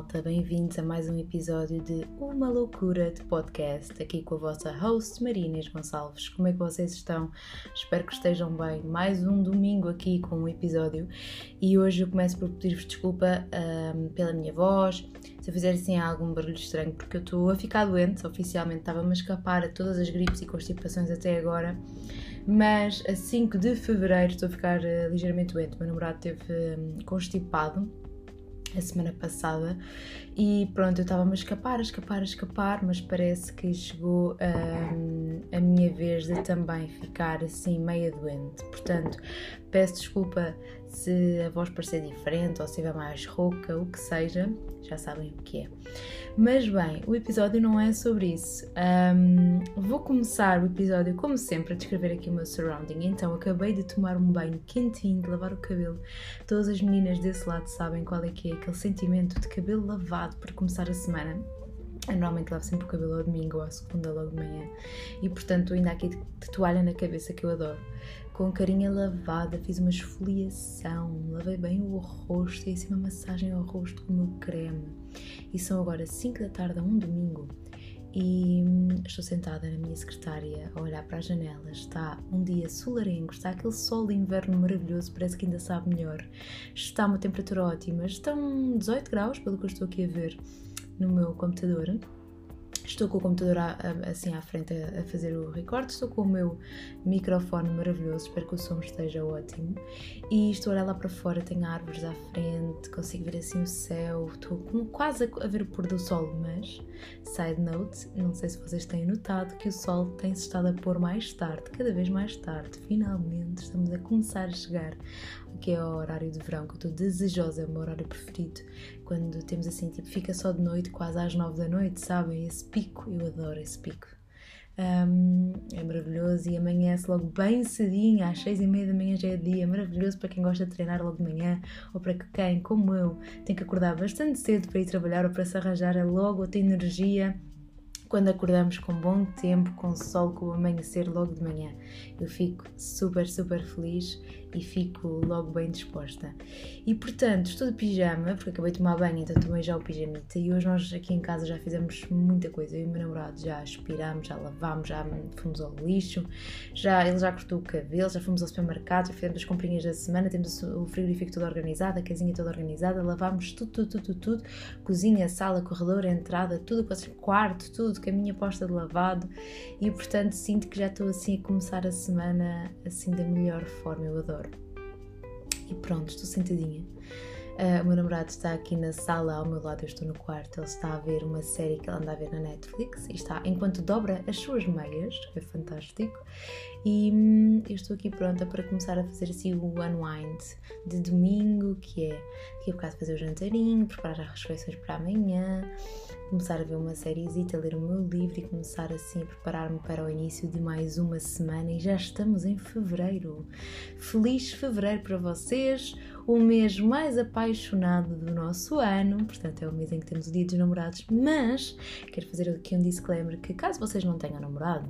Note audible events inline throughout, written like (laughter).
malta, bem-vindos a mais um episódio de Uma Loucura de Podcast, aqui com a vossa host Marinas Gonçalves. Como é que vocês estão? Espero que estejam bem. Mais um domingo aqui com um episódio e hoje eu começo por pedir-vos desculpa um, pela minha voz, se eu fizer assim algum barulho estranho, porque eu estou a ficar doente, oficialmente estava-me a escapar a todas as gripes e constipações até agora, mas a 5 de fevereiro estou a ficar uh, ligeiramente doente. O meu namorado teve um, constipado a semana passada e pronto, eu estava-me a escapar, a escapar, a escapar, mas parece que chegou um, a minha vez de também ficar assim meia doente. Portanto, peço desculpa se a voz parecer diferente ou se estiver mais rouca, o que seja, já sabem o que é. Mas bem, o episódio não é sobre isso. Um, vou começar o episódio, como sempre, a descrever aqui o meu surrounding. Então, acabei de tomar um banho quentinho, de lavar o cabelo. Todas as meninas desse lado sabem qual é que é aquele sentimento de cabelo lavado para começar a semana. Eu normalmente lavo sempre o cabelo ao domingo ou à segunda, logo de manhã. E portanto, ainda aqui de toalha na cabeça que eu adoro com carinha lavada, fiz uma esfoliação, lavei bem o rosto, fiz uma massagem ao rosto com o meu creme. E são agora 5 da tarde a um domingo e hum, estou sentada na minha secretária a olhar para a janela. Está um dia solarengo, está aquele sol de inverno maravilhoso, parece que ainda sabe melhor. Está uma temperatura ótima, estão 18 graus, pelo que eu estou aqui a ver no meu computador. Estou com o computador assim à frente a, fazer o recorde, estou com o meu microfone maravilhoso, espero que o som esteja ótimo. E estou a olhar lá para fora, tenho árvores à frente, consigo ver assim o céu, estou quase a ver o pôr do sol, mas, side note, não sei se vocês têm notado que o sol tem-se estado a pôr mais tarde, cada vez mais tarde. Finalmente estamos a começar a chegar que é o horário de verão, que eu estou desejosa, é o meu horário preferido. Quando temos assim, tipo, fica só de noite, quase às nove da noite, sabem? Esse pico, eu adoro esse pico. Um, é maravilhoso e amanhece logo bem cedinho, às seis e meia da manhã já é dia, maravilhoso para quem gosta de treinar logo de manhã ou para quem, como eu, tem que acordar bastante cedo para ir trabalhar ou para se arranjar é logo, tem energia quando acordamos com bom tempo, com sol, com o amanhecer logo de manhã. Eu fico super, super feliz e fico logo bem disposta. E portanto, estou de pijama, porque acabei de tomar banho, então tomei já o pijamita. E hoje nós aqui em casa já fizemos muita coisa. Eu e o meu namorado já aspiramos, já lavámos, já fomos ao lixo, já, ele já cortou o cabelo, já fomos ao supermercado, já fizemos as comprinhas da semana, temos o frigorífico todo organizado, a casinha toda organizada, lavámos tudo, tudo, tudo, tudo, tudo. cozinha, sala, corredor, entrada, tudo, quarto, tudo, caminha posta de lavado. E portanto, sinto que já estou assim a começar a semana assim da melhor forma. Eu adoro e pronto, estou sentadinha. Uh, o meu namorado está aqui na sala ao meu lado, eu estou no quarto. Ele está a ver uma série que ele anda a ver na Netflix e está enquanto dobra as suas meias, é fantástico. E hum, eu estou aqui pronta para começar a fazer assim o unwind de domingo, que é daqui a bocado fazer o jantarinho, preparar as refeições para amanhã, começar a ver uma sériezita, ler o meu livro e começar assim a preparar-me para o início de mais uma semana. E já estamos em fevereiro. Feliz fevereiro para vocês, o mês mais apaixonado do nosso ano, portanto é o mês em que temos o dia dos namorados, mas quero fazer aqui um disclaimer que caso vocês não tenham namorado,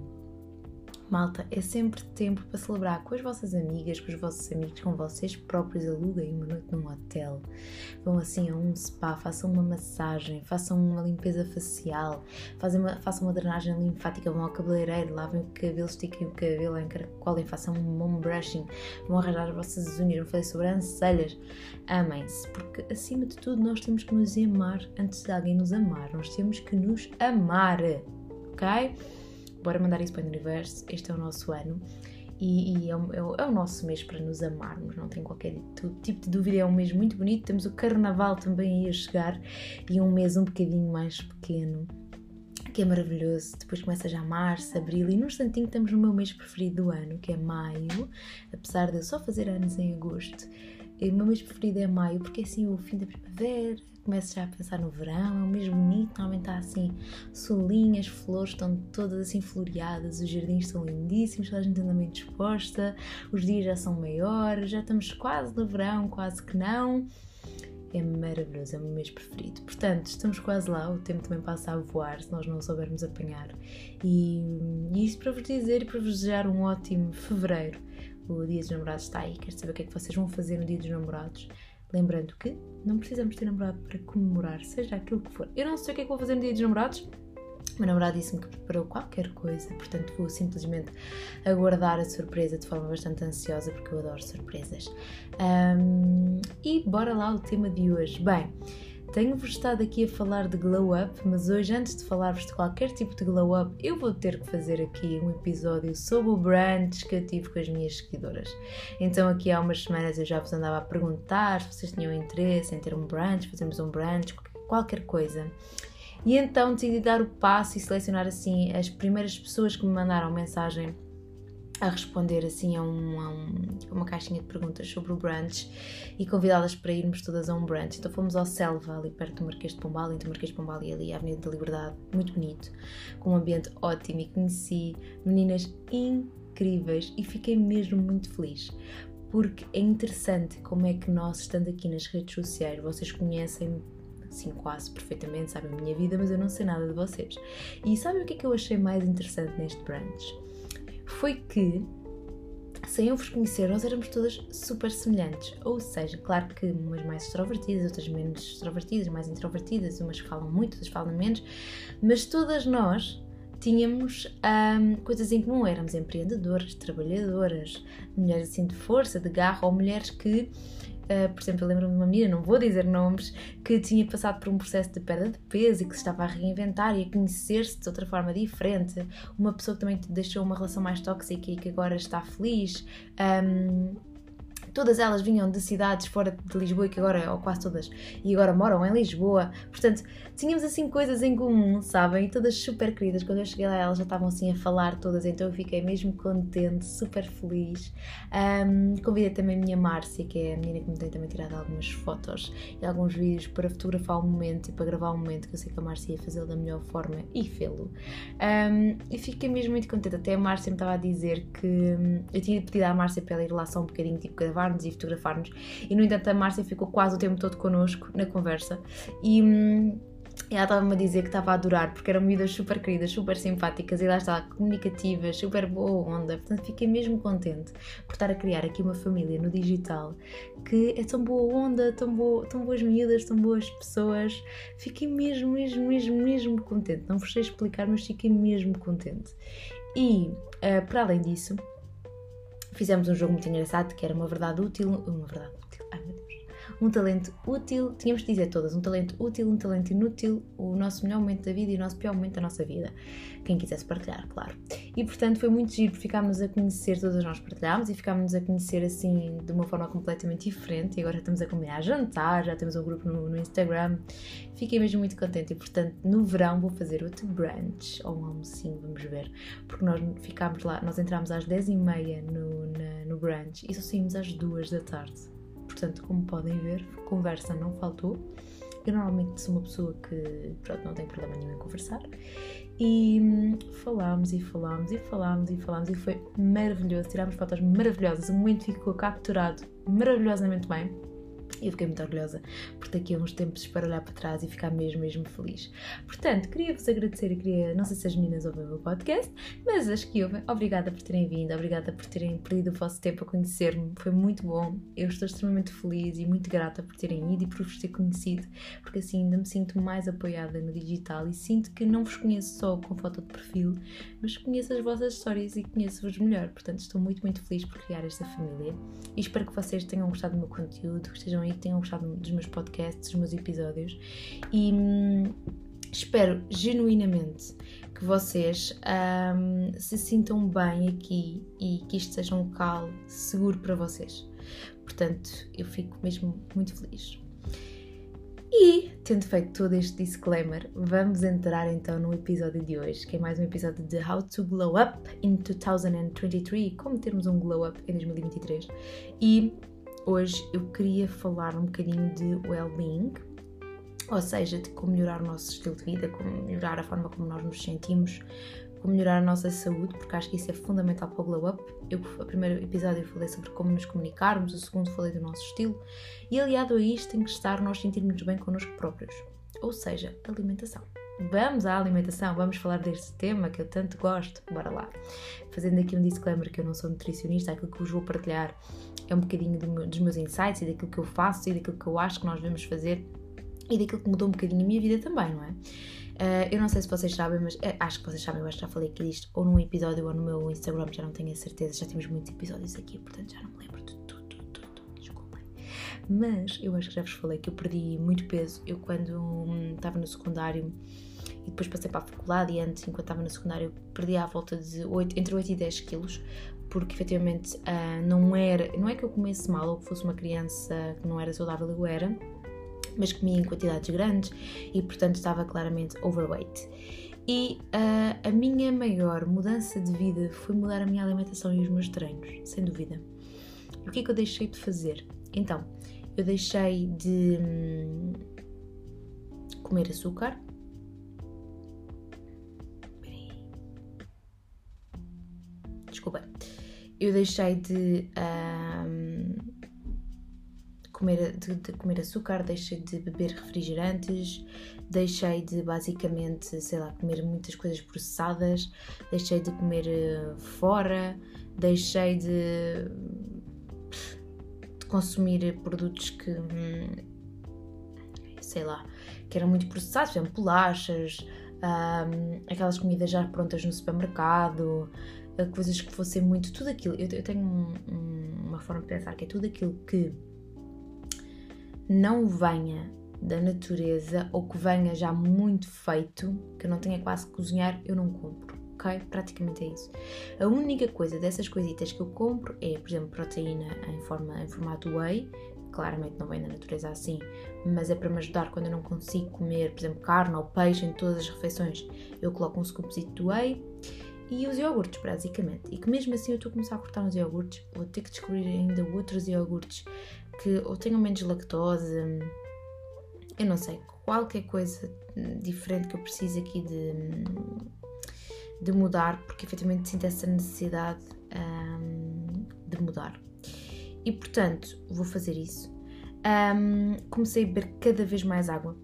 Malta, é sempre tempo para celebrar com as vossas amigas, com os vossos amigos, com vocês próprios. Aluguem uma noite num hotel, vão assim a um spa, façam uma massagem, façam uma limpeza facial, façam uma, façam uma drenagem linfática, vão ao cabeleireiro, lavem o cabelo, estiquem o cabelo, encaracolem, façam um mom brushing, vão arranjar as vossas unhas, vão fazer sobrancelhas. Amem-se, porque acima de tudo nós temos que nos amar antes de alguém nos amar. Nós temos que nos amar, ok? Bora mandar isso para o universo, este é o nosso ano. E, e é, o, é, o, é, o, nosso mês para nos amarmos, não tem qualquer tipo de dúvida, é um mês muito bonito, temos o carnaval também aí a chegar e um mês um bocadinho mais pequeno, que é maravilhoso, depois começa já março, abril e num instantinho estamos no meu mês preferido do ano, que é maio, apesar de eu só fazer anos em agosto, o meu mês preferido é maio, porque é assim o fim da primavera, começo já a pensar no verão, é um mês bonito, normalmente está assim, solinhas, as flores estão todas assim floreadas, os jardins estão lindíssimos, toda a gente anda bem disposta, os dias já são maiores, já estamos quase no verão, quase que não. É maravilhoso, é o meu mês preferido. Portanto, estamos quase lá, o tempo também passa a voar se nós não soubermos apanhar. E, e isso para vos dizer e para vos desejar um ótimo fevereiro. O Dia dos Namorados está aí, quero saber o que é que vocês vão fazer no Dia dos Namorados Lembrando que não precisamos ter namorado para comemorar, seja aquilo que for. Eu não sei o que é que vou fazer no dia dos namorados, meu namorado disse-me que preparou qualquer coisa, portanto vou simplesmente aguardar a surpresa de forma bastante ansiosa, porque eu adoro surpresas. Um, e bora lá o tema de hoje. Bem, tenho-vos estado aqui a falar de glow up, mas hoje, antes de falar-vos de qualquer tipo de glow up, eu vou ter que fazer aqui um episódio sobre o brunch que eu tive com as minhas seguidoras. Então, aqui há umas semanas eu já vos andava a perguntar se vocês tinham interesse em ter um brunch, fazermos um brunch, qualquer coisa. E então decidi dar o passo e selecionar assim as primeiras pessoas que me mandaram mensagem a responder assim a, um, a, um, uma caixinha de perguntas sobre o brunch e convidá-las para irmos todas a um brunch. Então fomos ao Selva, ali perto do Marquês de Pombal, entre o Marquês de Pombal e ali a Avenida da Liberdade, muito bonito, com um ambiente ótimo e conheci meninas incríveis e fiquei mesmo muito feliz. Porque é interessante como é que nós, estando aqui nas redes sociais, vocês conhecem assim quase perfeitamente, sabem a minha vida, mas eu não sei nada de vocês. E sabem o que é que eu achei mais interessante neste brunch? Foi que sem eu vos conhecer, nós éramos todas super semelhantes. Ou seja, claro que umas mais extrovertidas, outras menos extrovertidas, mais introvertidas, umas falam muito, outras falam menos, mas todas nós tínhamos um, coisas em comum. Éramos empreendedoras, trabalhadoras, mulheres assim de força, de garra, ou mulheres que Uh, por exemplo, eu lembro-me de uma menina, não vou dizer nomes, que tinha passado por um processo de perda de peso e que se estava a reinventar e a conhecer-se de outra forma diferente. Uma pessoa que também deixou uma relação mais tóxica e que agora está feliz. Um, todas elas vinham de cidades fora de Lisboa que agora, ou quase todas, e agora moram em Lisboa. Portanto, tínhamos assim coisas em comum, sabem? E todas super queridas. Quando eu cheguei lá, elas já estavam assim a falar todas, então eu fiquei mesmo contente, super feliz. Um, convidei também a minha Márcia, que é a menina que me tem também tirado algumas fotos e alguns vídeos para fotografar o momento e para gravar um momento que eu sei que a Márcia ia fazê-lo da melhor forma e fê-lo. Um, e fiquei mesmo muito contente. Até a Márcia me estava a dizer que hum, eu tinha pedido à Márcia para ela ir lá só um bocadinho, tipo, gravar gravar-nos e fotografar-nos. E no entanto, a Márcia ficou quase o tempo todo connosco na conversa. E. Hum, ela estava-me a dizer que estava a adorar, porque eram miúdas super queridas, super simpáticas e lá está, comunicativas, super boa onda. Portanto, fiquei mesmo contente por estar a criar aqui uma família no digital que é tão boa onda, tão, boa, tão boas miúdas, tão boas pessoas. Fiquei mesmo, mesmo, mesmo, mesmo contente. Não vos sei explicar, mas fiquei mesmo contente. E, uh, para além disso, fizemos um jogo muito engraçado que era uma verdade útil, uma verdade um talento útil, tínhamos de dizer todas, um talento útil, um talento inútil, o nosso melhor momento da vida e o nosso pior momento da nossa vida. Quem quisesse partilhar, claro. E portanto foi muito giro, ficámos a conhecer, todas nós partilhámos e ficámos a conhecer assim de uma forma completamente diferente. E agora estamos a combinar jantar, já temos um grupo no, no Instagram. Fiquei mesmo muito contente e portanto no verão vou fazer outro brunch ou um almocinho, vamos ver. Porque nós ficámos lá, nós entramos às 10h30 no, no brunch e só saímos às 2 da tarde. Portanto, como podem ver, conversa não faltou. Eu normalmente sou uma pessoa que pronto, não tem problema nenhum em conversar. E hum, falámos e falámos e falámos e falámos e foi maravilhoso. Tirámos fotos maravilhosas. O momento ficou capturado maravilhosamente bem. Eu fiquei muito orgulhosa por daqui a uns tempos para olhar para trás e ficar mesmo, mesmo feliz. Portanto, queria-vos agradecer queria, não sei se as meninas ouvem o meu podcast, mas as que ouvem, obrigada por terem vindo, obrigada por terem perdido o vosso tempo a conhecer-me, foi muito bom. Eu estou extremamente feliz e muito grata por terem ido e por vos ter conhecido, porque assim ainda me sinto mais apoiada no digital e sinto que não vos conheço só com foto de perfil, mas conheço as vossas histórias e conheço-vos melhor. Portanto, estou muito, muito feliz por criar esta família e espero que vocês tenham gostado do meu conteúdo, que estejam aí, que tenham gostado dos meus podcasts, dos meus episódios e hum, espero genuinamente que vocês hum, se sintam bem aqui e que isto seja um local seguro para vocês. Portanto, eu fico mesmo muito feliz. E, tendo feito todo este disclaimer, vamos entrar então no episódio de hoje, que é mais um episódio de How to Glow Up in 2023, como termos um glow up em 2023. E Hoje eu queria falar um bocadinho de well-being, ou seja, de como melhorar o nosso estilo de vida, como melhorar a forma como nós nos sentimos, como melhorar a nossa saúde, porque acho que isso é fundamental para o Glow Up. Eu, o primeiro episódio eu falei sobre como nos comunicarmos, o segundo falei do nosso estilo, e aliado a isto tem que estar nós sentirmos bem connosco próprios, ou seja, alimentação. Vamos à alimentação, vamos falar deste tema que eu tanto gosto. Bora lá. Fazendo aqui um disclaimer que eu não sou nutricionista, aquilo que vos vou partilhar é um bocadinho do, dos meus insights e daquilo que eu faço e daquilo que eu acho que nós devemos fazer e daquilo que mudou um bocadinho a minha vida também, não é? Uh, eu não sei se vocês sabem, mas uh, acho que vocês sabem, eu acho que já falei aqui disto, ou num episódio ou no meu Instagram, já não tenho a certeza, já temos muitos episódios aqui, portanto já não me lembro de tudo, tudo, tudo. Mas eu acho que já vos falei que eu perdi muito peso. Eu, quando hum, estava no secundário e depois passei para a faculdade, e antes, enquanto estava no secundário, perdi à volta de 8, entre 8 e 10 quilos, porque efetivamente uh, não era, não é que eu comesse mal ou que fosse uma criança que não era saudável, eu era mas comia em quantidades grandes e, portanto, estava claramente overweight. E uh, a minha maior mudança de vida foi mudar a minha alimentação e os meus treinos, sem dúvida. O que é que eu deixei de fazer? Então, eu deixei de hum, comer açúcar. Desculpa. Eu deixei de. Hum, comer, de, de comer açúcar, deixei de beber refrigerantes, deixei de basicamente, sei lá, comer muitas coisas processadas, deixei de comer uh, fora, deixei de, de consumir produtos que, hum, sei lá, que eram muito processados, por exemplo, bolachas, um, aquelas comidas já prontas no supermercado, eh, coisas que fossem muito. Tudo aquilo. Eu, eu tenho um, um, uma forma de pensar que é tudo aquilo que não venha da natureza ou que venha já muito feito, que eu não tenha quase que cozinhar, eu não compro, ok? Praticamente é isso. A única coisa dessas coisitas que eu compro é, por exemplo, proteína em, forma, em formato whey, claramente não vem da natureza assim, mas é para me ajudar quando eu não consigo comer, por exemplo, carne ou peixe em todas as refeições, eu coloco um scoopzito de whey e os iogurtes, basicamente. E que mesmo assim eu estou a começar a cortar uns iogurtes, vou ter que descobrir ainda outros iogurtes que ou tenham menos lactose, eu não sei, qualquer coisa diferente que eu precise aqui de, de mudar, porque efetivamente sinto essa necessidade um, de mudar. E portanto, vou fazer isso. Um, comecei a beber cada vez mais água.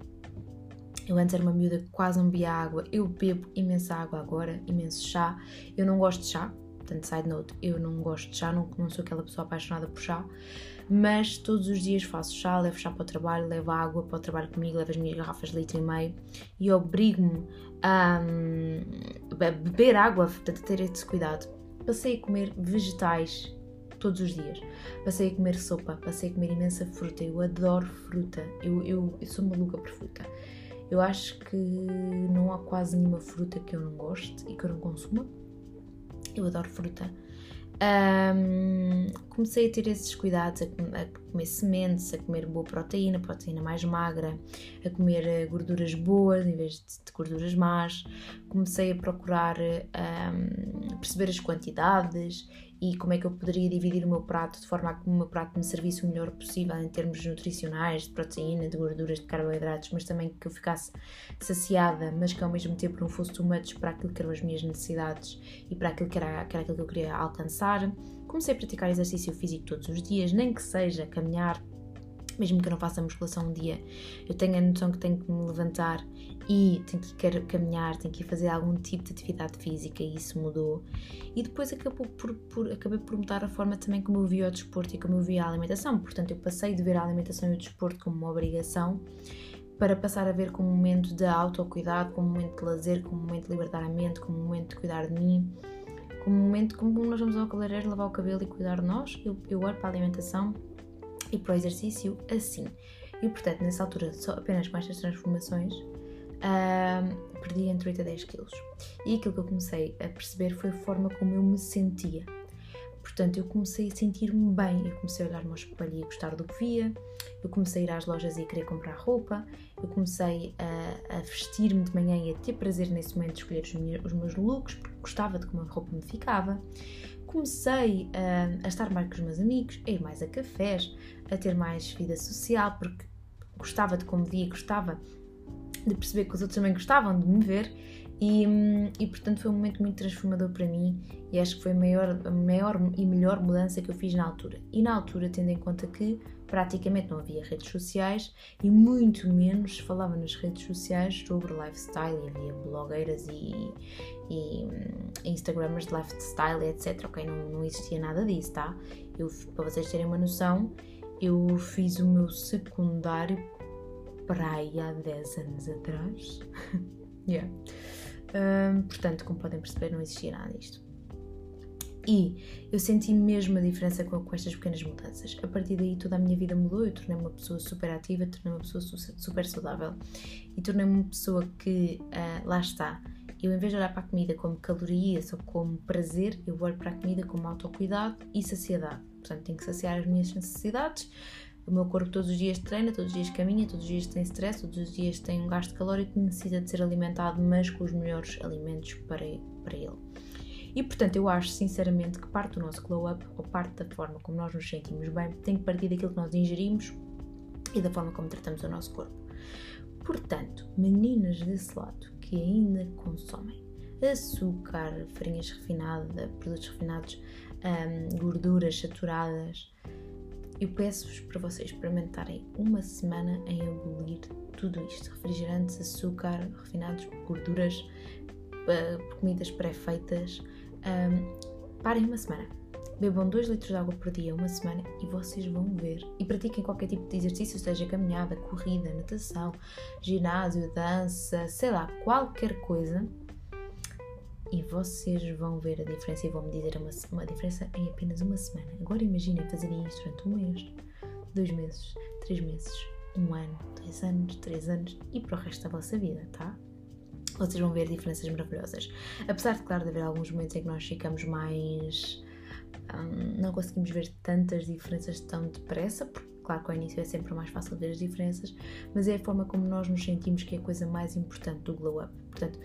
Eu antes era uma miúda que quase não bebia água, eu bebo imensa água agora, imenso chá. Eu não gosto de chá, portanto, side note, eu não gosto de chá, não, não sou aquela pessoa apaixonada por chá, mas todos os dias faço chá, levo chá para o trabalho, levo água para o trabalho comigo, levo as minhas garrafas de litro e meio e obrigo-me a, a beber água, portanto, a ter esse cuidado. Passei a comer vegetais todos os dias. Passei a comer sopa, passei a comer imensa fruta. Eu adoro fruta, eu, eu, eu sou maluca por fruta. Eu acho que não há quase nenhuma fruta que eu não goste e que eu não consuma. Eu adoro fruta. Um, comecei a ter esses cuidados, a, a, comer sementes, a comer boa proteína, proteína mais magra, a comer eh, gorduras boas em vez de, de gorduras más. Comecei a procurar um, perceber as quantidades e como é que eu poderia dividir o meu prato de forma a que o meu prato me servisse o melhor possível em termos nutricionais, de proteína, de gorduras, de carboidratos, mas também que eu ficasse saciada, mas que ao mesmo tempo não fosse too much para aquilo que eram as minhas necessidades e para aquilo que era, que era aquilo que eu queria alcançar. Comecei a praticar exercício físico todos os dias, nem que seja caminhar mesmo que eu não faça musculação um dia, eu tenho a noção que tenho que me levantar e tenho que ir caminhar, tenho que ir fazer algum tipo de atividade física e isso mudou. E depois acabou por, por, acabei por mudar a forma também como eu via o desporto e como eu via a alimentação. Portanto, eu passei de ver a alimentação e o desporto como uma obrigação para passar a ver como um momento de autocuidado, como um momento de lazer, como um momento de libertar a mente, como um momento de cuidar de mim, como um momento como nós vamos ao cabeleireiro lavar o cabelo e cuidar de nós. Eu, eu olho para a alimentação e para o exercício assim. E portanto, nessa altura, só apenas com estas transformações, uh, perdi entre 8 a 10 quilos. E aquilo que eu comecei a perceber foi a forma como eu me sentia. Portanto, eu comecei a sentir-me bem, eu comecei a olhar no espelho e a gostar do que via, eu comecei a ir às lojas e a querer comprar roupa, eu comecei a, a vestir-me de manhã e a ter prazer nesse momento de escolher os meus, os meus looks, porque gostava de como a roupa me ficava comecei a, a, estar mais com os meus amigos, a ir mais a cafés, a ter mais vida social, porque gostava de como via, gostava de perceber que os outros também gostavam de me ver E, hum, e portanto foi um momento muito transformador para mim e acho que foi a maior, a maior e melhor mudança que eu fiz na altura. E na altura, tendo em conta que praticamente não havia redes sociais e muito menos falava nas redes sociais sobre lifestyle e havia blogueiras e, e hum, instagramers de lifestyle etc. Ok, não, não existia nada disso, tá? Eu, para vocês terem uma noção, eu fiz o meu secundário para aí há 10 anos atrás. (laughs) yeah. Um, portanto, como podem perceber, não existia nada disto. E eu senti mesmo a diferença com, com, estas pequenas mudanças. A partir daí toda a minha vida mudou, eu tornei-me uma pessoa super ativa, tornei-me uma pessoa super saudável e tornei-me uma pessoa que, uh, lá está, eu em vez de olhar para a comida como calorias ou como prazer, eu olho para a comida como autocuidado e saciedade. Portanto, tenho que saciar as minhas necessidades, o meu corpo todos os dias treina, todos os dias caminha, todos os dias tem stress, todos os dias tem um gasto calórico que necessita de ser alimentado, mas com os melhores alimentos para, para ele. E portanto, eu acho sinceramente que parte do nosso glow up, ou parte da forma como nós nos sentimos bem, tem que partir daquilo que nós ingerimos e da forma como tratamos o nosso corpo. Portanto, meninas desse lado que ainda consomem açúcar, farinhas refinadas, produtos refinados, hum, gorduras saturadas, eu peço-vos para vocês experimentarem uma semana em abolir tudo isto: refrigerantes, açúcar, refinados, gorduras, uh, comidas pré-feitas. Um, parem uma semana. Bebam 2 litros de água por dia, uma semana, e vocês vão ver. E pratiquem qualquer tipo de exercício, seja caminhada, corrida, natação, ginásio, dança, sei lá, qualquer coisa e vocês vão ver a diferença e vão me dizer uma, uma diferença em apenas uma semana. Agora imaginem fazerem isto durante um mês, dois meses, três meses, um ano, dois anos, três anos e para o resto da vossa vida, tá? Vocês vão ver diferenças maravilhosas. Apesar de, claro, de haver alguns momentos em que nós ficamos mais. Hum, não conseguimos ver tantas diferenças tão depressa, porque, claro, que ao início é sempre mais fácil ver as diferenças, mas é a forma como nós nos sentimos que é a coisa mais importante do glow up. Portanto,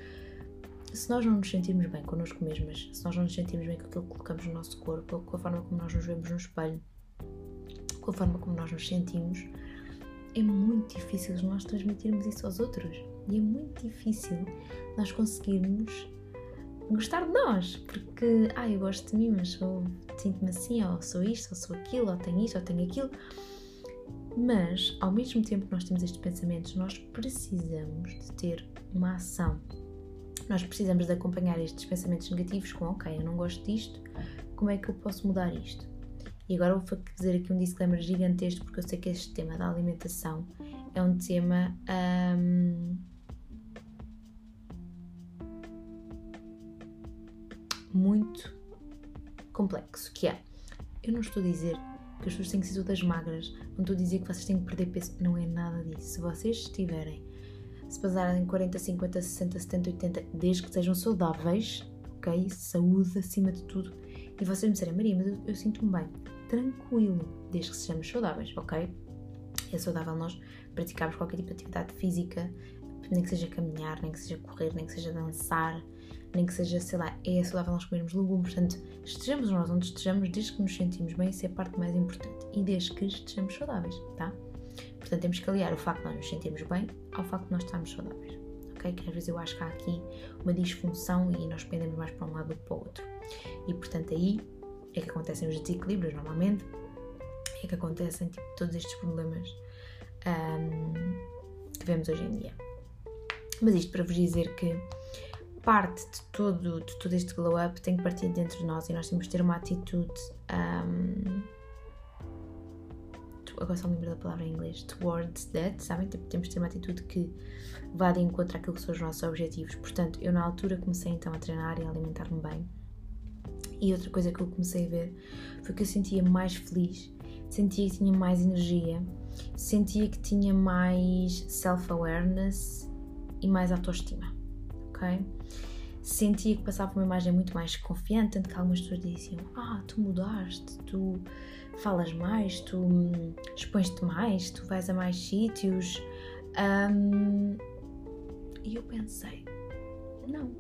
se nós não nos sentirmos bem connosco mesmas, se nós não nos sentirmos bem com aquilo que colocamos no nosso corpo, com a forma como nós nos vemos no espelho, com a forma como nós nos sentimos, é muito difícil nós transmitirmos isso aos outros. E é muito difícil nós conseguirmos gostar de nós, porque, ah, eu gosto de mim, mas sou, sinto-me assim, ou sou isto, ou sou aquilo, ou tenho isto, ou tenho aquilo. Mas, ao mesmo tempo que nós temos estes pensamentos, nós precisamos de ter uma ação nós precisamos de acompanhar estes pensamentos negativos com, ok, eu não gosto disto, como é que eu posso mudar isto? E agora vou fazer aqui um disclaimer gigantesco, porque eu sei que este tema da alimentação é um tema. Um, muito complexo, que é, eu não estou a dizer que as pessoas têm que ser todas magras, não estou a dizer que vocês têm que perder peso, não é nada disso. Se vocês estiverem se passarem 40, 50, 60, 70, 80, desde que sejam saudáveis, ok? Saúde acima de tudo. E vocês me disserem, Maria, mas eu, eu sinto-me bem. Tranquilo, desde que sejamos saudáveis, ok? É saudável nós praticarmos qualquer tipo de atividade física, nem que seja caminhar, nem que seja correr, nem que seja dançar, nem que seja, sei lá, é saudável nós comermos legumes. Portanto, estejamos nós onde estejamos, desde que nos sentimos bem, isso é a parte mais importante. E desde que estejamos saudáveis, tá? Portanto, temos que aliar o facto de nós nos sentirmos bem ao facto de nós estarmos saudáveis. Okay? Que às vezes eu acho que há aqui uma disfunção e nós pendemos mais para um lado do que para o outro. E portanto, aí é que acontecem os desequilíbrios normalmente, é que acontecem tipo, todos estes problemas um, que vemos hoje em dia. Mas isto para vos dizer que parte de todo, de todo este glow up tem que partir dentro de nós e nós temos que ter uma atitude. Um, agora só me lembro da palavra em inglês, towards that, sabem? Tipo, temos de ter uma atitude que vá de encontro àquilo que são os nossos objetivos. Portanto, eu na altura comecei então a treinar e a alimentar-me bem. E outra coisa que eu comecei a ver foi que eu sentia mais feliz, sentia que tinha mais energia, sentia que tinha mais self-awareness e mais autoestima, ok? Sentia que passava uma imagem muito mais confiante, tanto que algumas pessoas diziam: Ah, tu mudaste, tu falas mais, tu hum, expões-te mais, tu vais a mais sítios. Um, e eu pensei, não.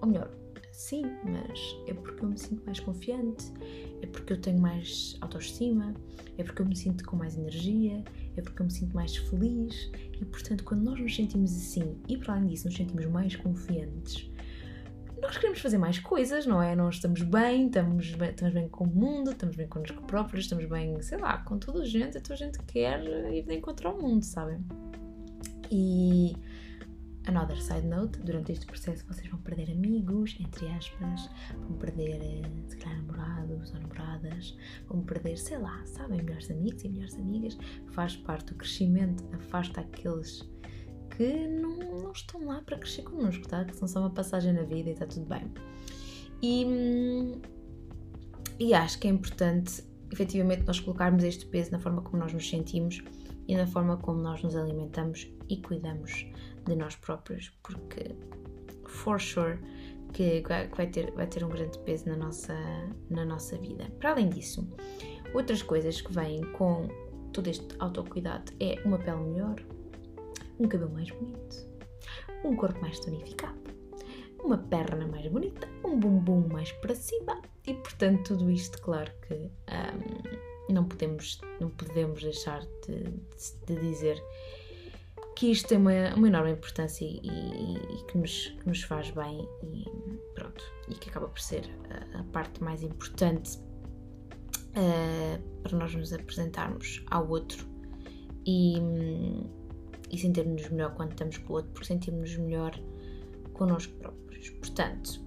Ou melhor, sim, mas é porque eu me sinto mais confiante, é porque eu tenho mais autoestima, é porque eu me sinto com mais energia, é porque eu me sinto mais feliz e, portanto, quando nós nos sentimos assim e, para além disso, nos sentimos mais confiantes, nós queremos fazer mais coisas, não é? Nós estamos bem, estamos bem, estamos bem com o mundo, estamos bem connosco próprios, estamos bem, sei lá, com toda a gente, então a gente quer ir de encontro ao mundo, sabem? E Another side note, durante este processo vocês vão perder amigos, entre aspas, vão perder, eh, se calhar, namorados ou namoradas, vão perder, sei lá, sabem, melhores amigos e melhores amigas. Faz parte do crescimento, afasta aqueles que não, não estão lá para crescer connosco, tá? Que são só uma passagem na vida e está tudo bem. E, e acho que é importante, efetivamente, nós colocarmos este peso na forma como nós nos sentimos e na forma como nós nos alimentamos e cuidamos de nós próprios, porque for sure que vai ter, vai ter um grande peso na nossa, na nossa vida. Para além disso, outras coisas que vêm com todo este autocuidado é uma pele melhor, um cabelo mais bonito, um corpo mais tonificado, uma perna mais bonita, um bumbum mais para cima. E, portanto, tudo isto, claro que um, não, podemos, não podemos deixar de, de, de dizer que isto tem uma, uma enorme importância e, e, e que, nos, nos, faz bem e pronto, e que acaba por ser a, a parte mais importante uh, para nós nos apresentarmos ao outro. E, e sentirmos-nos melhor quando estamos com o outro, porque sentirmos-nos melhor connosco próprios. Portanto,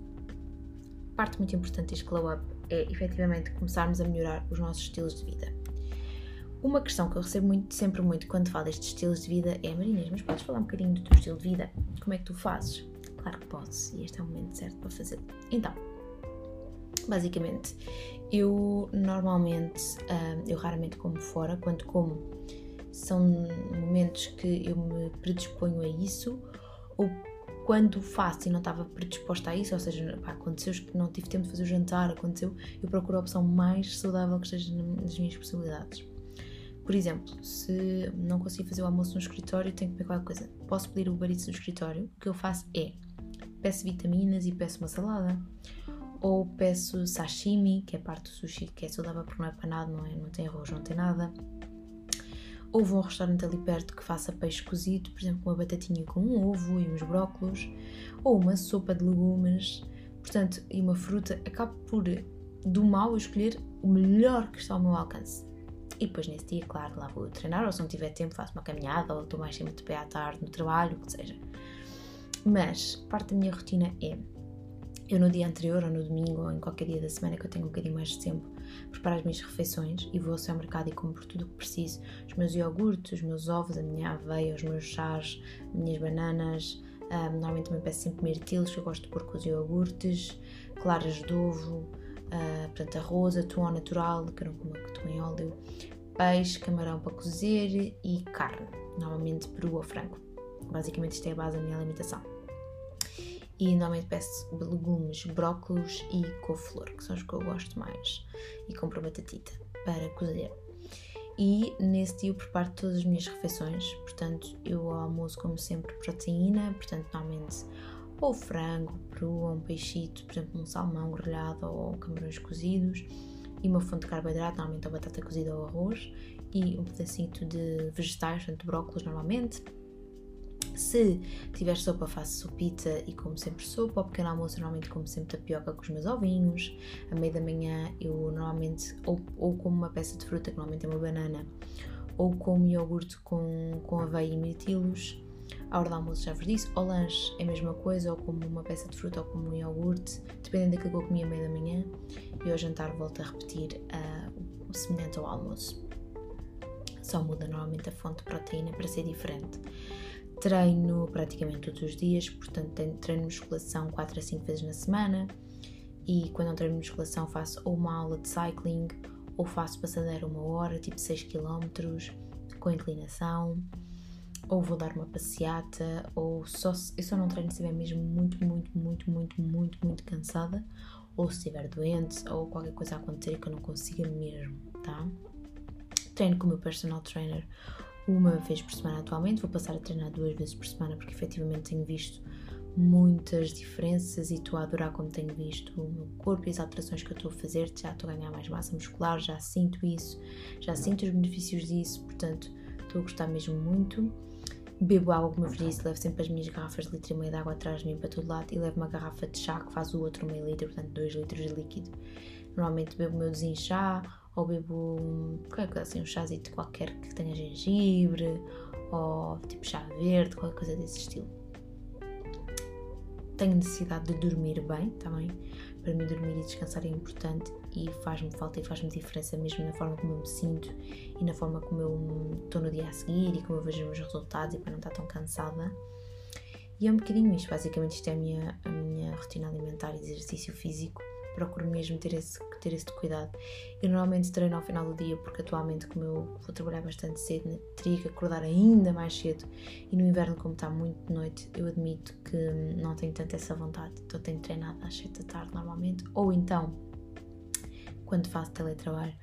parte muito importante deste glow up é efetivamente começarmos a melhorar os nossos estilos de vida. Uma questão que eu recebo muito, sempre muito quando falo destes estilos de vida é Marinês, mas podes falar um bocadinho do teu estilo de vida? Como é que tu fazes? Claro que podes, e este é o momento certo para fazer. Então, basicamente, eu normalmente, uh, eu raramente como fora, quando como são momentos que eu me predisponho a isso, ou quando faço e não estava predisposta a isso, ou seja, pá, aconteceu que não tive tempo de fazer o jantar, aconteceu, eu procuro a opção mais saudável que esteja nas minhas possibilidades. Por exemplo, se não consigo fazer o almoço no escritório, tenho que comer qualquer coisa. Posso pedir o barito do escritório. O que eu faço é peço vitaminas e peço uma salada. Ou peço sashimi, que é parte do sushi, que é saudável porque não é panado, não, é, não tem arroz, não tem nada. A um restaurante ali perto que faça peixe cozido, por exemplo, uma batatinha com um ovo e uns brócolos. Ou uma sopa de legumes. Portanto, e uma fruta. Acabo por, do mal, escolher o melhor que está ao meu alcance. E depois nesse dia, claro, lá vou treinar, ou se não tiver tempo, faço uma caminhada, ou estou mais sempre de pé à tarde no trabalho, o que seja. Mas parte da minha rotina é eu no dia anterior, ou no domingo, ou em qualquer dia da semana que eu tenho um bocadinho mais de tempo, preparo as minhas refeições e vou ao mercado e compro tudo o que preciso: os meus iogurtes, os meus ovos, a minha aveia, os meus chás, as minhas bananas. Um, normalmente também peço sempre mirtilos, que eu gosto de pôr com os iogurtes, claras de ovo, uh, portanto arroz, atum natural, que eu não como atum em óleo, peixe, camarão para cozer e carne, normalmente peru ou frango. Basicamente isto é a base da minha alimentação. E normalmente peço legumes, brócolos e couve-flor, que são os que eu gosto mais. E compro batatita para cozer. E nesse dia eu preparo todas as minhas refeições, portanto eu almoço como sempre proteína, portanto normalmente ou frango, peru, ou um peixito, por exemplo, um salmão grelhado ou camarões cozidos, e uma fonte de carboidrato, normalmente a batata cozida ou arroz, e um pedacito de vegetais, portanto, brócolis normalmente. Se tiver sopa, faço sopita e como sempre sopa. Ao pequeno almoço, normalmente como sempre tapioca com os meus ovinhos. A meio da manhã, eu normalmente ou, ou como uma peça de fruta, que normalmente é uma banana, ou como iogurte com, com aveia e mirtilos à hora do almoço já vos disse, ao lanche é a mesma coisa, ou como uma peça de fruta ou como um iogurte, dependendo daquilo que eu comi à meia da manhã, e ao jantar volto a repetir uh, semelhante ao almoço. Só muda normalmente a fonte de proteína para ser diferente. Treino praticamente todos os dias, portanto treino musculação 4 a 5 vezes na semana e quando não treino musculação faço ou uma aula de cycling ou faço passadeira uma hora, tipo 6 km, com inclinação ou vou dar uma passeata, ou só eu só não treino se estiver mesmo muito, muito, muito, muito, muito, muito cansada, ou se estiver doente, ou qualquer coisa acontecer que eu não consiga mesmo, tá? Treino com o meu personal trainer uma vez por semana atualmente, vou passar a treinar duas vezes por semana porque efetivamente tenho visto muitas diferenças e estou a adorar como tenho visto o meu corpo e as alterações que eu estou a fazer, já estou a ganhar mais massa muscular, já sinto isso, já sinto os benefícios disso, portanto estou a gostar mesmo muito. Bebo água, como eu vos disse, levo sempre as minhas garrafas de litro e meio de água atrás de mim para todo lado e levo uma garrafa de chá que faz o outro meio litro, portanto 2 litros de líquido. Normalmente bebo o meu desinchá ou bebo qualquer assim, um chazito qualquer que tenha gengibre ou tipo chá verde, qualquer coisa desse estilo. Tenho necessidade de dormir bem também. Para mim, dormir e descansar é importante e faz-me falta e faz-me diferença mesmo na forma como eu me sinto e na forma como eu estou no dia a seguir e como eu vejo os meus resultados e para não estar tão cansada. E é um bocadinho isto, basicamente isto é a minha, a minha rotina alimentar e exercício físico procuro mesmo ter esse, ter esse cuidado. Eu normalmente treino ao final do dia porque atualmente, como eu vou trabalhar bastante cedo, né, teria que acordar ainda mais cedo e no inverno, como está muito de noite, eu admito que não tenho tanto essa vontade, então tenho treinado às 7 da tarde normalmente, ou então, quando faço teletrabalho,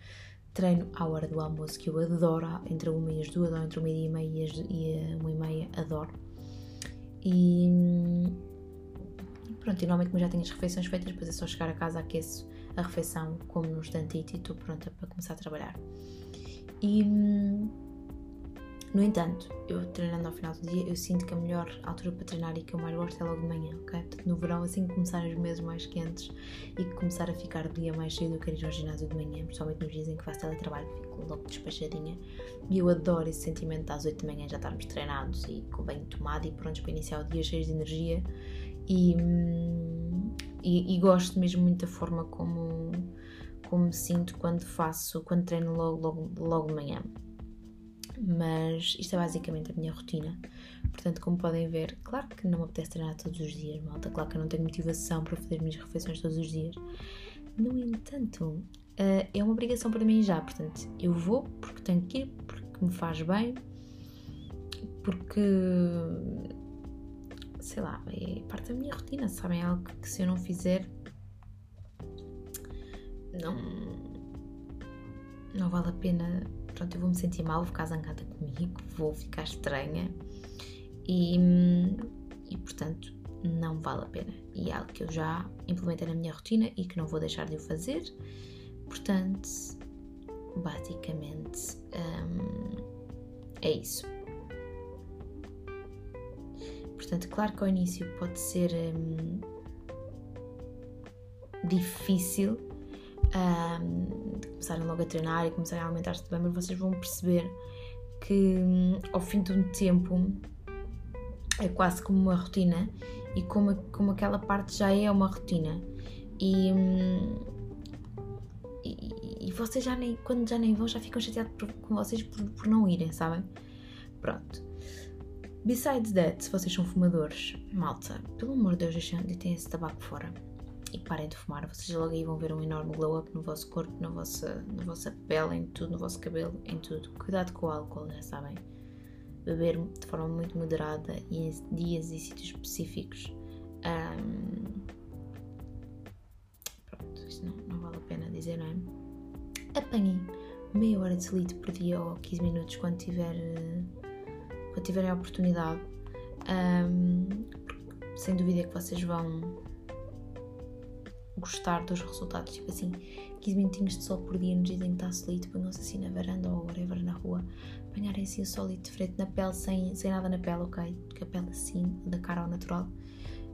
treino à hora do almoço, que eu adoro, entre uma e as duas, ou entre uma e meia e, uma e meia, adoro. E Pronto, e normalmente como já tenho as refeições feitas, depois é só chegar a casa, aqueço a refeição, como num instantito e estou pronta para começar a trabalhar. E, no entanto, eu treinando ao final do dia, eu sinto que a melhor altura para treinar e que eu mais gosto é logo de manhã, ok? Portanto, no verão, assim que começarem os meses mais quentes e que começar a ficar o dia mais cedo, eu quero ir ao ginásio de manhã, principalmente nos dias em que faço teletrabalho, fico logo despachadinha. E eu adoro esse sentimento às 8 da manhã já estarmos treinados e com banho tomado e prontos para iniciar o dia cheios de energia e, e, e, gosto mesmo muito da forma como, como me sinto quando faço, quando treino logo, logo, logo de manhã. Mas isto é basicamente a minha rotina. Portanto, como podem ver, claro que não me apetece treinar todos os dias, malta. Claro que eu não tenho motivação para fazer as minhas refeições todos os dias. No entanto, eh, é uma obrigação para mim já. Portanto, eu vou porque tenho que ir, porque me faz bem, porque sei lá, é parte da minha rotina, sabem? É algo que se eu não fizer, não, não vale a pena. Pronto, eu vou me sentir mal, vou ficar zangada comigo, vou ficar estranha e, e portanto não vale a pena. E é algo que eu já implementei na minha rotina e que não vou deixar de o fazer. Portanto, basicamente hum, é isso. Portanto, claro que ao início pode ser hum, difícil hum, começarem logo a treinar e começarem a alimentar-se bem, mas vocês vão perceber que hum, ao fim de um tempo é quase como uma rotina e como, como aquela parte já é uma rotina. E, hum, e, e, vocês já nem, quando já nem vão, já ficam chateados por, com vocês por, por não irem, sabem? Pronto. Besides that, se vocês são fumadores, malta, pelo amor de Deus, deitem esse tabaco fora e parem de fumar. Vocês logo aí vão ver um enorme glow up no vosso corpo, na vossa, na vossa pele, em tudo, no vosso cabelo, em tudo. Cuidado com o álcool, já sabem. Beber de forma muito moderada e em dias e sítios específicos. Um, pronto, isto não, não vale a pena dizer, não é? Apanhem meia hora de selite por dia ou 15 minutos quando tiver quando tiverem a oportunidade. Um, sem dúvida que vocês vão gostar dos resultados. Tipo assim, 15 minutinhos de sol por dia nos dizem que está solito, ponham-se assim na varanda ou whatever na rua, apanharem assim o sol de frente na pele, sem, sem nada na pele, ok? Com a pele assim, da cara ao natural,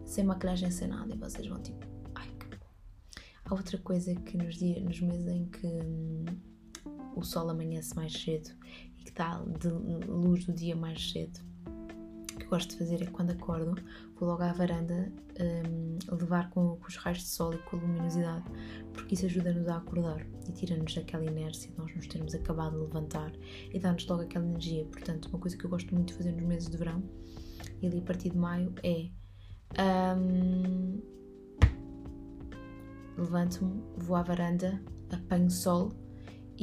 sem maquilhagem, sem nada, e vocês vão tipo, ai que bom. Há outra coisa que nos, dias, nos meses em que hum, o sol amanhece mais cedo que está de luz do dia mais cedo. O que eu gosto de fazer é quando acordo, vou logo à varanda um, levar com, com, os raios de sol e com a luminosidade, porque isso ajuda-nos a acordar e tira-nos daquela inércia de nós nos termos acabado de levantar e dá-nos logo aquela energia. Portanto, uma coisa que eu gosto muito de fazer nos meses de verão e ali a partir de maio é. Um, levanto-me, vou à varanda, apanho sol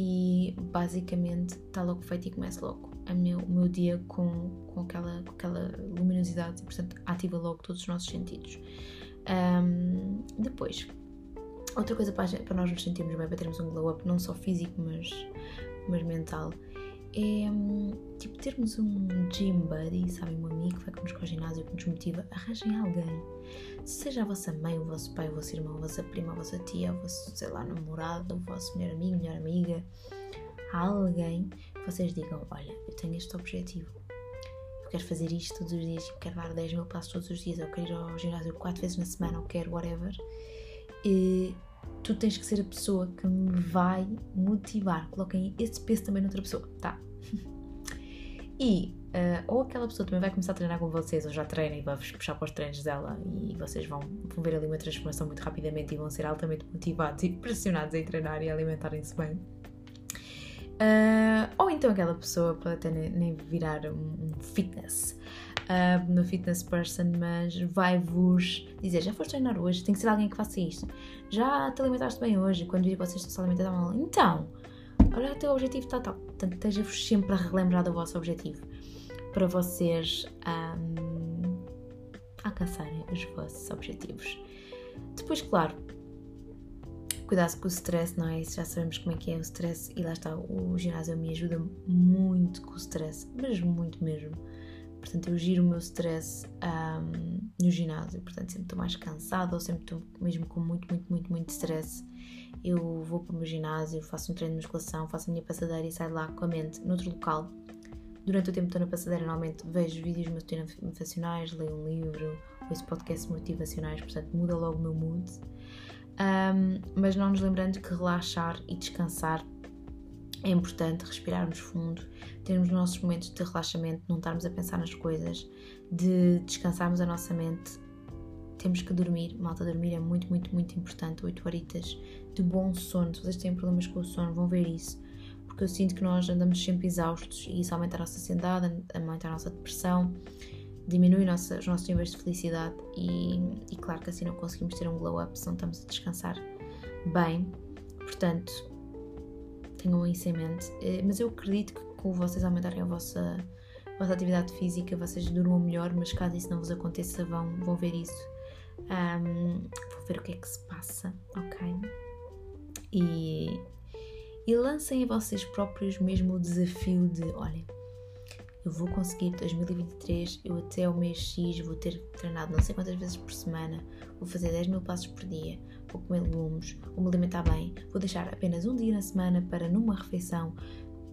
e basicamente está logo feito e começa logo meu, o meu dia com, com, aquela, com aquela luminosidade e, portanto, ativa logo todos os nossos sentidos. Um, depois, outra coisa para, para, nós nos sentirmos bem, para termos um glow up, não só físico, mas, mas mental, é tipo termos um gym buddy, sabem, um amigo que vai connosco ao ginásio, que nos motiva, arranjem alguém. Seja a vossa mãe, o vosso pai, o vosso irmão, a vossa prima, a vossa tia, o vosso, sei lá, namorado, o vosso melhor amigo, melhor amiga. Alguém que vocês digam: Olha, eu tenho este objetivo, eu quero fazer isto todos os dias, eu quero dar 10 mil passos todos os dias, eu quero ir ao ginásio 4 vezes na semana, eu quero whatever. E tu tens que ser a pessoa que me vai motivar. Coloquem esse peso também noutra pessoa, tá? (laughs) E uh, ou aquela pessoa também vai começar a treinar com vocês, ou já treina e vai-vos puxar para os treinos dela, e vocês vão, vão ver ali uma transformação muito rapidamente e vão ser altamente motivados e (laughs) pressionados a treinar e alimentarem-se bem. Uh, ou então aquela pessoa pode até nem, nem virar um, um fitness, uh, no fitness person, mas vai-vos dizer: já foste treinar hoje, tem que ser alguém que faça isto. Já te alimentaste bem hoje, quando vi vocês estão se alimentando mal. Então, olha o teu objetivo está tal. Portanto, esteja-vos sempre a relembrar do vosso objetivo para vocês um, alcançarem os vossos objetivos. Depois, claro, cuidado com o stress, não é? Já sabemos como é que é o stress e lá está, o ginásio me ajuda muito com o stress, mas muito mesmo. Portanto, eu giro o meu stress um, no ginásio, portanto, sempre estou mais cansada ou sempre estou mesmo com muito, muito, muito, muito stress eu vou para o meu ginásio, faço um treino de musculação, faço a minha passadeira e saio lá com a mente noutro local. Durante o tempo que estou na passadeira, normalmente vejo vídeos motivacionais, leio um livro, ouço podcasts motivacionais, portanto muda logo o meu mood. Um, mas não nos lembrando que relaxar e descansar é importante, respirarmos fundo, termos nossos momentos de relaxamento, não estarmos a pensar nas coisas, de descansarmos a nossa mente temos que dormir, malta, dormir é muito, muito, muito importante. 8 horitas de bom sono. Se vocês têm problemas com o sono, vão ver isso. Porque eu sinto que nós andamos sempre exaustos e isso aumenta a nossa ansiedade, aumenta a nossa depressão, diminui nossa, os nossos níveis de felicidade e, e claro que assim não conseguimos ter um glow up se não estamos a descansar bem. Portanto, tenham isso em mente. Eh, mas eu acredito que com vocês aumentarem a vossa, a vossa atividade física, vocês durmam melhor, mas caso isso não vos aconteça, vão, vão ver isso um, vou ver o que é que se passa, ok? E, e lancem a vocês próprios mesmo o desafio de: olhem, eu vou conseguir 2023, eu até o mês X vou ter treinado não sei quantas vezes por semana, vou fazer 10 mil passos por dia, vou comer legumes, vou me alimentar bem, vou deixar apenas um dia na semana para numa refeição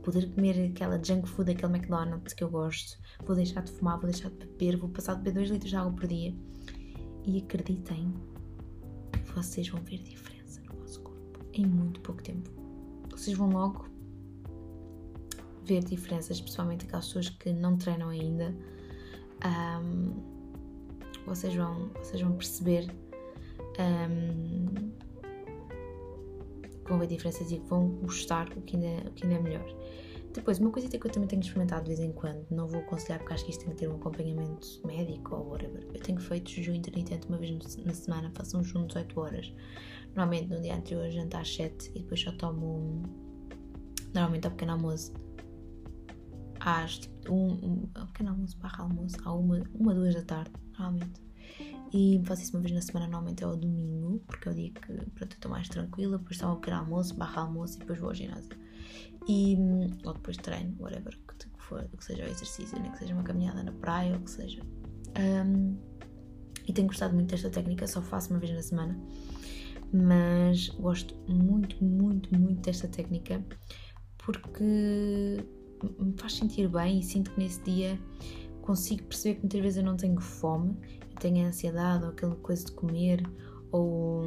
poder comer aquela junk food, aquele McDonald's que eu gosto, vou deixar de fumar, vou deixar de beber, vou passar de beber 2 litros de água por dia e acreditem vocês vão ver diferença no vosso corpo em muito pouco tempo. Vocês vão logo ver diferenças, principalmente aquelas pessoas que não treinam ainda. Um, vocês, vão, vocês vão perceber um, vão ver diferenças e vão gostar o que ainda, o que ainda é melhor. Depois, uma coisa que eu também tenho experimentado de vez em quando, não vou aconselhar porque acho que isto tem que ter um acompanhamento médico ou whatever. Eu tenho feito jejum intermitente uma vez na semana, faço um jejum de 8 horas. Normalmente no dia anterior janto às 7 e depois só tomo normalmente ao pequeno almoço às tipo, um, um, ao pequeno almoço barra almoço, à uma, uma, duas da tarde, normalmente. E faço isso uma vez na semana, normalmente é ao domingo, porque é o dia que pronto, eu estou mais tranquila, depois tomo ao pequeno almoço, barra almoço e depois vou ao ginásio. E, ou depois treino, whatever que, for, que seja o exercício, nem que seja uma caminhada na praia, ou que seja. Um, e tenho gostado muito desta técnica, só faço uma vez na semana, mas gosto muito, muito, muito desta técnica porque me faz sentir bem e sinto que nesse dia consigo perceber que muitas vezes eu não tenho fome, eu tenho ansiedade ou aquela coisa de comer ou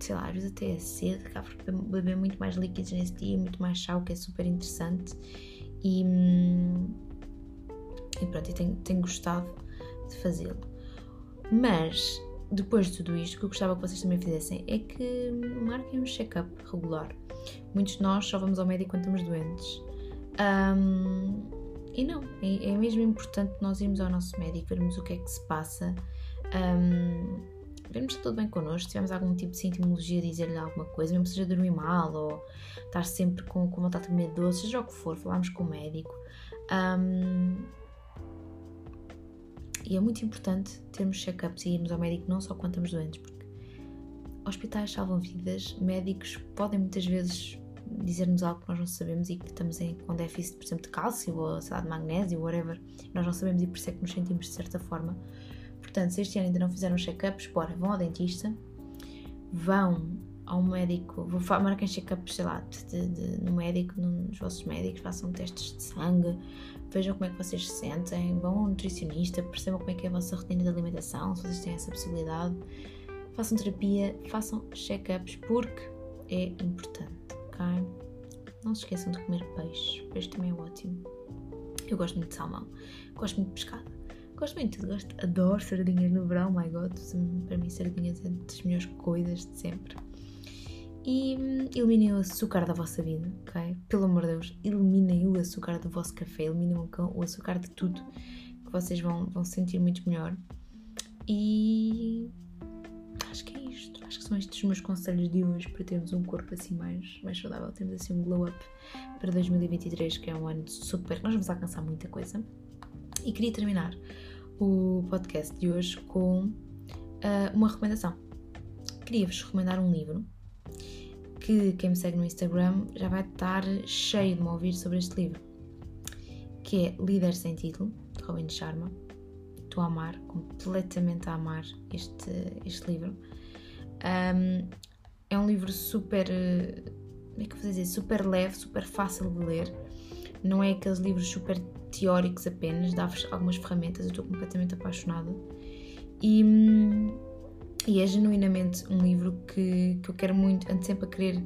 sei lá, às vezes até é cedo, acabo por beber muito mais líquidos nesse dia, muito mais chá, o que é super interessante e, e pronto, eu tenho, tenho gostado de fazê-lo. Mas depois de tudo isto, o que eu gostava que vocês também fizessem é que marquem um check-up regular. Muitos de nós só vamos ao médico quando estamos doentes. Um, e não, é, é, mesmo importante nós irmos ao nosso médico, vermos o que é que se passa. Um, vermos se está tudo bem connosco, se tivermos algum tipo de sintomologia, dizer-lhe alguma coisa, mesmo seja dormir mal ou estar sempre com, com vontade de comer doce, seja o que for, falarmos com o médico. Um, e é muito importante termos check-ups e irmos ao médico não só quando estamos doentes, porque hospitais salvam vidas, médicos podem muitas vezes dizer-nos algo que nós não sabemos e que estamos em, com déficit, por exemplo, de cálcio ou sei lá, de magnésio, whatever, nós não sabemos e por isso é que nos sentimos de certa forma. Portanto, se este ano ainda não fizeram check-ups, bora, vão ao dentista, vão a um médico, vou marquem check-up, sei lá, de, de, no médico, nos vossos médicos, façam testes de sangue, vejam como é que vocês se sentem, vão ao nutricionista, percebam como é que é a vossa rotina de alimentação, se vocês têm essa possibilidade, façam terapia, façam check-ups, porque é importante, Não se esqueçam de comer peixe, peixe também é ótimo. Eu gosto muito de salmão, gosto muito de pescado, gosto muito de gosto, adoro sardinhas no verão, my god, para mim sardinhas é das melhores coisas de sempre. E hum, eliminem o açúcar da vossa vida, ok? Pelo amor de Deus, eliminem o açúcar do vosso café, eliminem o açúcar de tudo, que vocês vão, vão sentir muito melhor. E acho que é isto. Acho que são estes os meus conselhos de hoje para termos um corpo assim mais, mais saudável, termos assim um glow up para 2023, que é um ano super. Nós vamos alcançar muita coisa. E queria terminar o podcast de hoje com uh, uma recomendação. Queria-vos recomendar um livro que quem me segue no Instagram já vai estar cheio de me ouvir sobre este livro, que é Líder Sem Título, de Robin Sharma. Estou a amar, completamente a amar este, este livro. Um, é um livro super, como é que eu vou dizer, super leve, super fácil de ler. Não é aqueles livros super teóricos apenas, dá-vos algumas ferramentas, eu estou completamente apaixonada. E hum, e é genuinamente um livro que, que eu quero muito, ando sempre a querer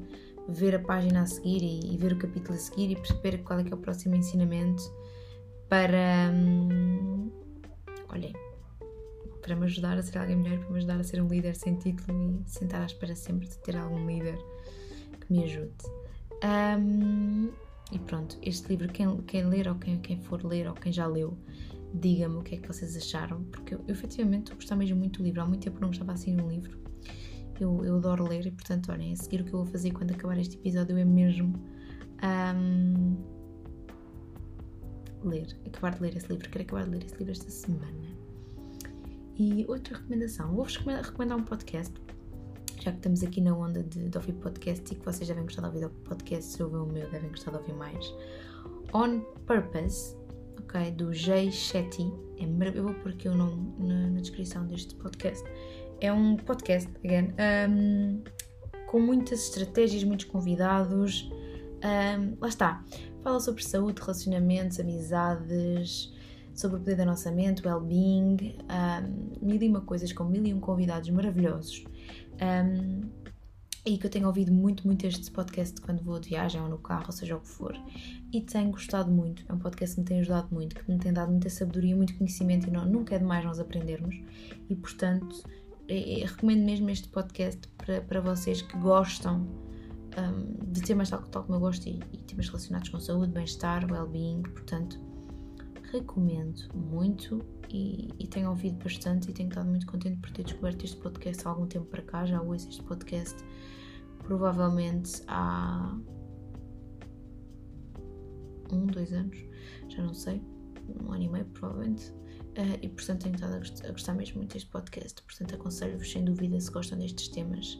ver a página a seguir e, e ver o capítulo a seguir e perceber qual é que é o próximo ensinamento para. Olhem, para me ajudar a ser alguém melhor, para me ajudar a ser um líder sem título e sentar à espera sempre de ter algum líder que me ajude. Um, e pronto, este livro, quem, quem ler ou quem, quem for ler ou quem já leu, diga-me o que é que vocês acharam, porque eu, eu efetivamente estou a gostar mesmo muito do livro. Há muito tempo não gostava assim de um livro. Eu, eu adoro ler e, portanto, olhem, a seguir o que eu vou fazer quando acabar este episódio é mesmo um, ler, acabar de ler esse livro. Quero acabar de ler esse livro esta semana. E outra recomendação: vou-vos recomendar um podcast, já que estamos aqui na onda de, de ouvir podcast e que vocês devem gostar de ouvir podcast, se ouvem o meu, devem gostar de ouvir mais. On Purpose ok? Do Jay Shetty. É eu vou pôr aqui o nome na, na descrição deste podcast. É um podcast, again, um, com muitas estratégias, muitos convidados. Um, lá está. Fala sobre saúde, relacionamentos, amizades, sobre o poder da nossa mente, well-being, um, mil e uma coisas com mil e um convidados maravilhosos. Um, e que eu tenho ouvido muito, muito este podcast quando vou de viagem ou no carro, ou seja o que for. E tenho gostado muito. É um podcast que me tem ajudado muito, que me tem dado muita sabedoria, muito conhecimento e não, nunca é demais nós aprendermos. E portanto, é, é, recomendo mesmo este podcast para, para vocês que gostam um, de temas tal, tal como eu gosto e, e temas relacionados com saúde, bem-estar, well-being. Portanto, recomendo muito e, e, tenho ouvido bastante e tenho estado muito contente por ter descoberto este podcast há algum tempo para cá. Já ouço este podcast provavelmente há um, dois anos, já não sei, um ano e meio provavelmente. Uh, e portanto tenho estado a gostar, a gostar, mesmo muito deste podcast. Portanto, aconselho-vos sem dúvida, se gostam destes temas,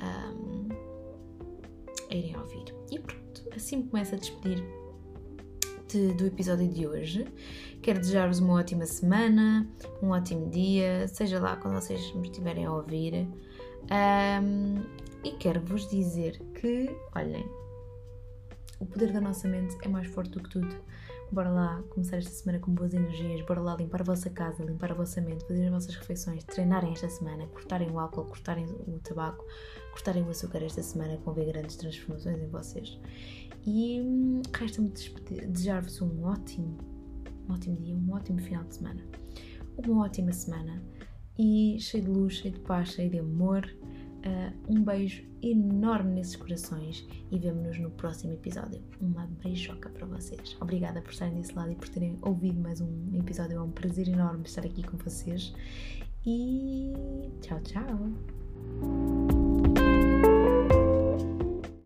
um, a irem ouvir. E pronto, assim me começo a despedir de, do episódio de hoje. Quero desejar-vos uma ótima semana, um ótimo dia, seja lá quando vocês me estiverem a ouvir. Um, e quero vos dizer que, olhem, o poder da nossa mente é mais forte do que tudo. Bora lá começar esta semana com boas energias, bora lá limpar a vossa casa, limpar a vossa mente, fazer as vossas refeições, treinarem esta semana, cortarem o álcool, cortarem o tabaco, cortarem o açúcar esta semana, com ver grandes transformações em vocês. E hum, resta-me desejar-vos um ótimo, um ótimo dia, um ótimo final de semana, uma ótima semana e cheio de luz, cheio de paz, cheio de amor. Uh, um beijo enorme nesses corações e vemo-nos no próximo episódio. Uma beijoca para vocês. Obrigada por estarem desse lado e por terem ouvido mais um episódio. É um prazer enorme estar aqui com vocês. E tchau, tchau!